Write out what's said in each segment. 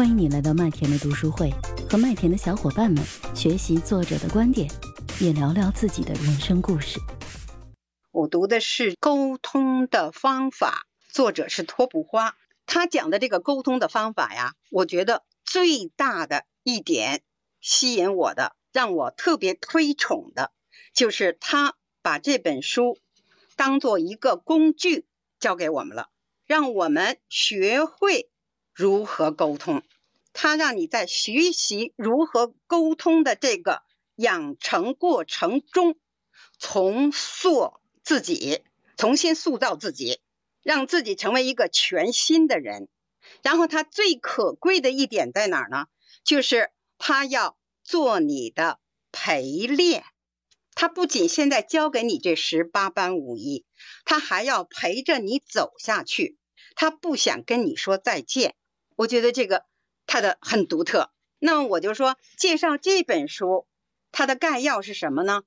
欢迎你来到麦田的读书会，和麦田的小伙伴们学习作者的观点，也聊聊自己的人生故事。我读的是《沟通的方法》，作者是托普花。他讲的这个沟通的方法呀，我觉得最大的一点吸引我的，让我特别推崇的，就是他把这本书当做一个工具教给我们了，让我们学会。如何沟通？他让你在学习如何沟通的这个养成过程中，重塑自己，重新塑造自己，让自己成为一个全新的人。然后他最可贵的一点在哪儿呢？就是他要做你的陪练。他不仅现在教给你这十八般武艺，他还要陪着你走下去。他不想跟你说再见。我觉得这个它的很独特，那我就说介绍这本书，它的概要是什么呢？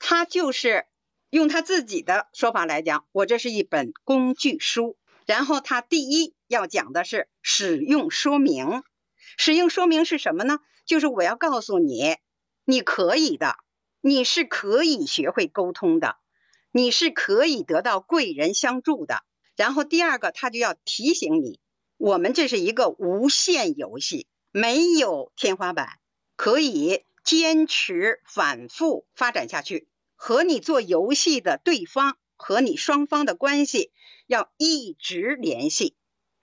它就是用他自己的说法来讲，我这是一本工具书。然后他第一要讲的是使用说明，使用说明是什么呢？就是我要告诉你，你可以的，你是可以学会沟通的，你是可以得到贵人相助的。然后第二个，他就要提醒你。我们这是一个无限游戏，没有天花板，可以坚持反复发展下去。和你做游戏的对方和你双方的关系要一直联系，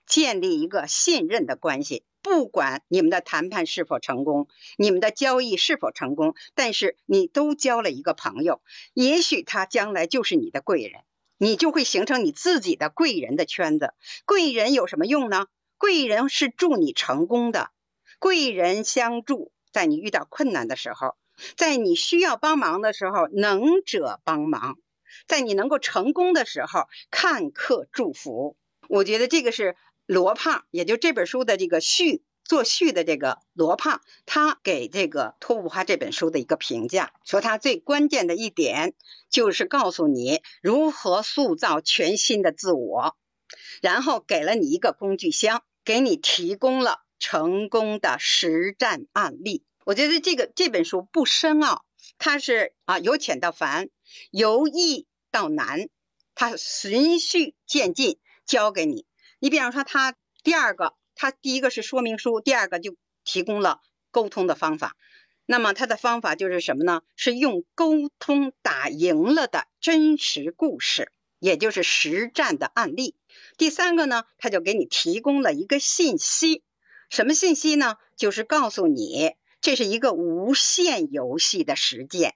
建立一个信任的关系。不管你们的谈判是否成功，你们的交易是否成功，但是你都交了一个朋友，也许他将来就是你的贵人。你就会形成你自己的贵人的圈子。贵人有什么用呢？贵人是助你成功的，贵人相助，在你遇到困难的时候，在你需要帮忙的时候，能者帮忙；在你能够成功的时候，看客祝福。我觉得这个是罗胖，也就这本书的这个序。作序的这个罗胖，他给这个托布花这本书的一个评价，说他最关键的一点就是告诉你如何塑造全新的自我，然后给了你一个工具箱，给你提供了成功的实战案例。我觉得这个这本书不深奥，它是啊由浅到繁，由易到难，它循序渐进教给你。你比方说，他第二个。它第一个是说明书，第二个就提供了沟通的方法。那么它的方法就是什么呢？是用沟通打赢了的真实故事，也就是实战的案例。第三个呢，它就给你提供了一个信息，什么信息呢？就是告诉你这是一个无限游戏的实践。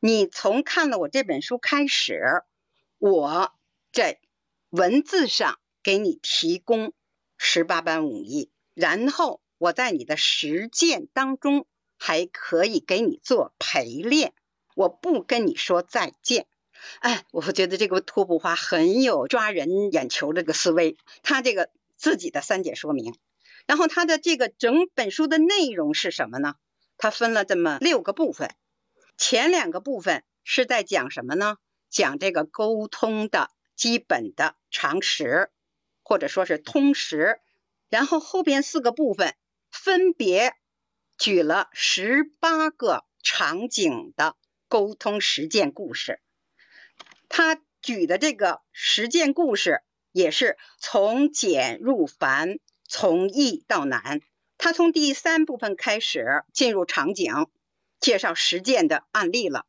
你从看了我这本书开始，我在文字上给你提供。十八般武艺，然后我在你的实践当中还可以给你做陪练，我不跟你说再见。哎，我觉得这个托布花很有抓人眼球这个思维，他这个自己的三点说明，然后他的这个整本书的内容是什么呢？他分了这么六个部分，前两个部分是在讲什么呢？讲这个沟通的基本的常识。或者说是通识，然后后边四个部分分别举了十八个场景的沟通实践故事。他举的这个实践故事也是从简入繁，从易到难。他从第三部分开始进入场景，介绍实践的案例了。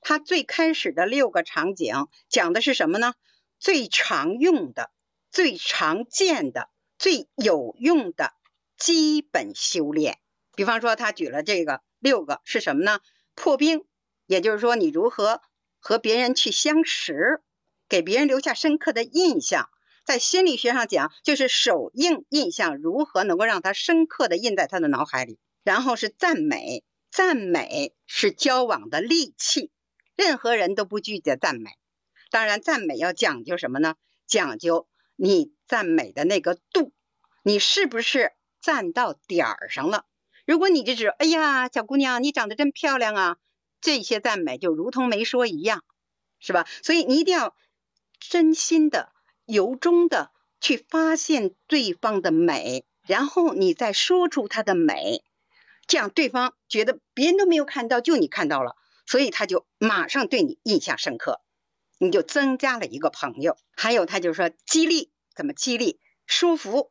他最开始的六个场景讲的是什么呢？最常用的。最常见的、最有用的基本修炼，比方说他举了这个六个是什么呢？破冰，也就是说你如何和别人去相识，给别人留下深刻的印象。在心理学上讲，就是首印印象如何能够让他深刻的印在他的脑海里。然后是赞美，赞美是交往的利器，任何人都不拒绝赞美。当然，赞美要讲究什么呢？讲究。你赞美的那个度，你是不是赞到点儿上了？如果你这是，哎呀，小姑娘，你长得真漂亮啊，这些赞美就如同没说一样，是吧？所以你一定要真心的、由衷的去发现对方的美，然后你再说出他的美，这样对方觉得别人都没有看到，就你看到了，所以他就马上对你印象深刻，你就增加了一个朋友。还有他就说激励，怎么激励？舒服、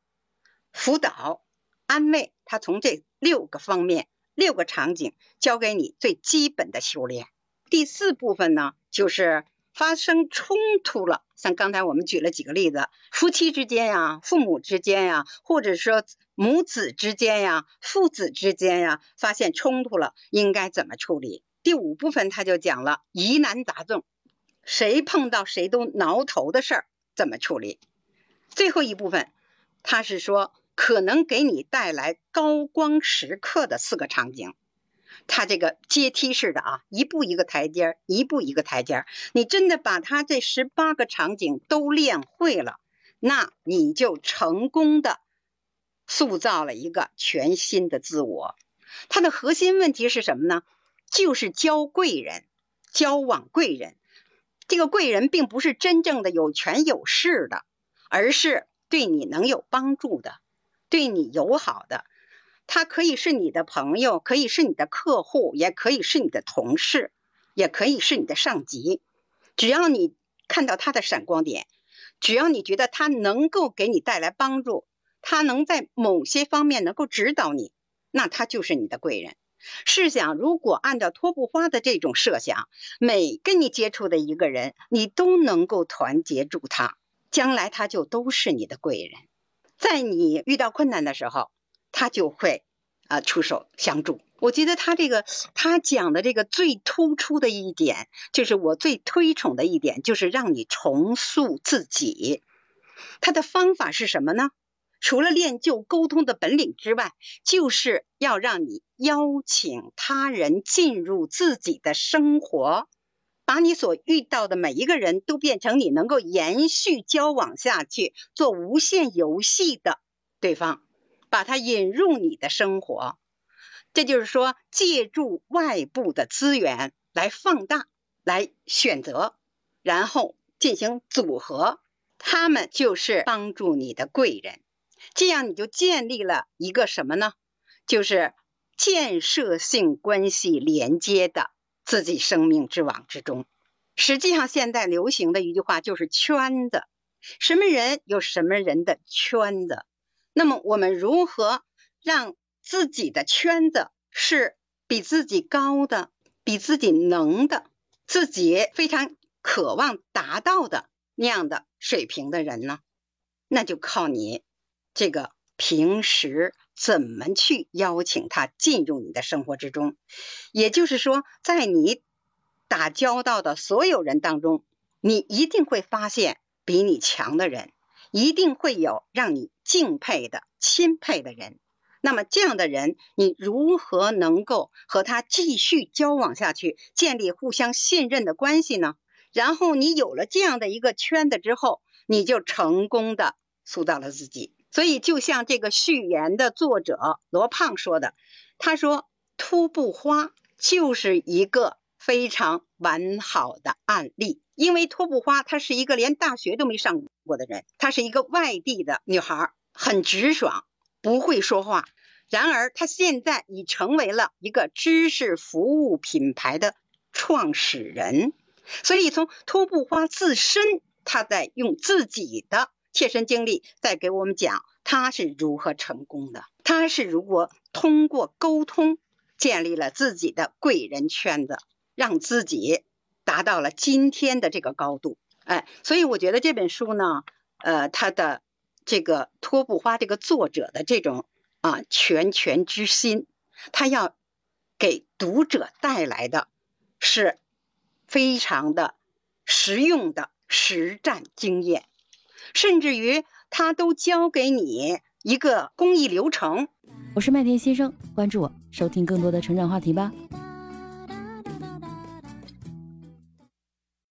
辅导、安慰，他从这六个方面、六个场景教给你最基本的修炼。第四部分呢，就是发生冲突了，像刚才我们举了几个例子，夫妻之间呀、父母之间呀，或者说母子之间呀、父子之间呀，发现冲突了，应该怎么处理？第五部分他就讲了疑难杂症，谁碰到谁都挠头的事儿怎么处理？最后一部分，他是说可能给你带来高光时刻的四个场景。他这个阶梯式的啊，一步一个台阶，一步一个台阶。你真的把他这十八个场景都练会了，那你就成功的塑造了一个全新的自我。它的核心问题是什么呢？就是交贵人，交往贵人。这个贵人并不是真正的有权有势的，而是对你能有帮助的，对你友好的。他可以是你的朋友，可以是你的客户，也可以是你的同事，也可以是你的上级。只要你看到他的闪光点，只要你觉得他能够给你带来帮助，他能在某些方面能够指导你，那他就是你的贵人。试想，如果按照托布花的这种设想，每跟你接触的一个人，你都能够团结住他，将来他就都是你的贵人。在你遇到困难的时候，他就会啊出手相助。我觉得他这个他讲的这个最突出的一点，就是我最推崇的一点，就是让你重塑自己。他的方法是什么呢？除了练就沟通的本领之外，就是要让你邀请他人进入自己的生活，把你所遇到的每一个人都变成你能够延续交往下去、做无限游戏的对方。把他引入你的生活，这就是说，借助外部的资源来放大、来选择，然后进行组合，他们就是帮助你的贵人。这样你就建立了一个什么呢？就是建设性关系连接的自己生命之网之中。实际上，现在流行的一句话就是圈子，什么人有什么人的圈子。那么我们如何让自己的圈子是比自己高的、比自己能的、自己非常渴望达到的那样的水平的人呢？那就靠你这个平时怎么去邀请他进入你的生活之中。也就是说，在你打交道的所有人当中，你一定会发现比你强的人。一定会有让你敬佩的、钦佩的人。那么这样的人，你如何能够和他继续交往下去，建立互相信任的关系呢？然后你有了这样的一个圈子之后，你就成功的塑造了自己。所以，就像这个序言的作者罗胖说的，他说：“秃布花就是一个非常完好的案例。”因为托布花她是一个连大学都没上过的人，她是一个外地的女孩，很直爽，不会说话。然而她现在已成为了一个知识服务品牌的创始人。所以从托布花自身，她在用自己的切身经历在给我们讲他是如何成功的，他是如果通过沟通建立了自己的贵人圈子，让自己。达到了今天的这个高度，哎，所以我觉得这本书呢，呃，它的这个托布花这个作者的这种啊全权之心，他要给读者带来的是非常的实用的实战经验，甚至于他都教给你一个工艺流程。我是麦田先生，关注我，收听更多的成长话题吧。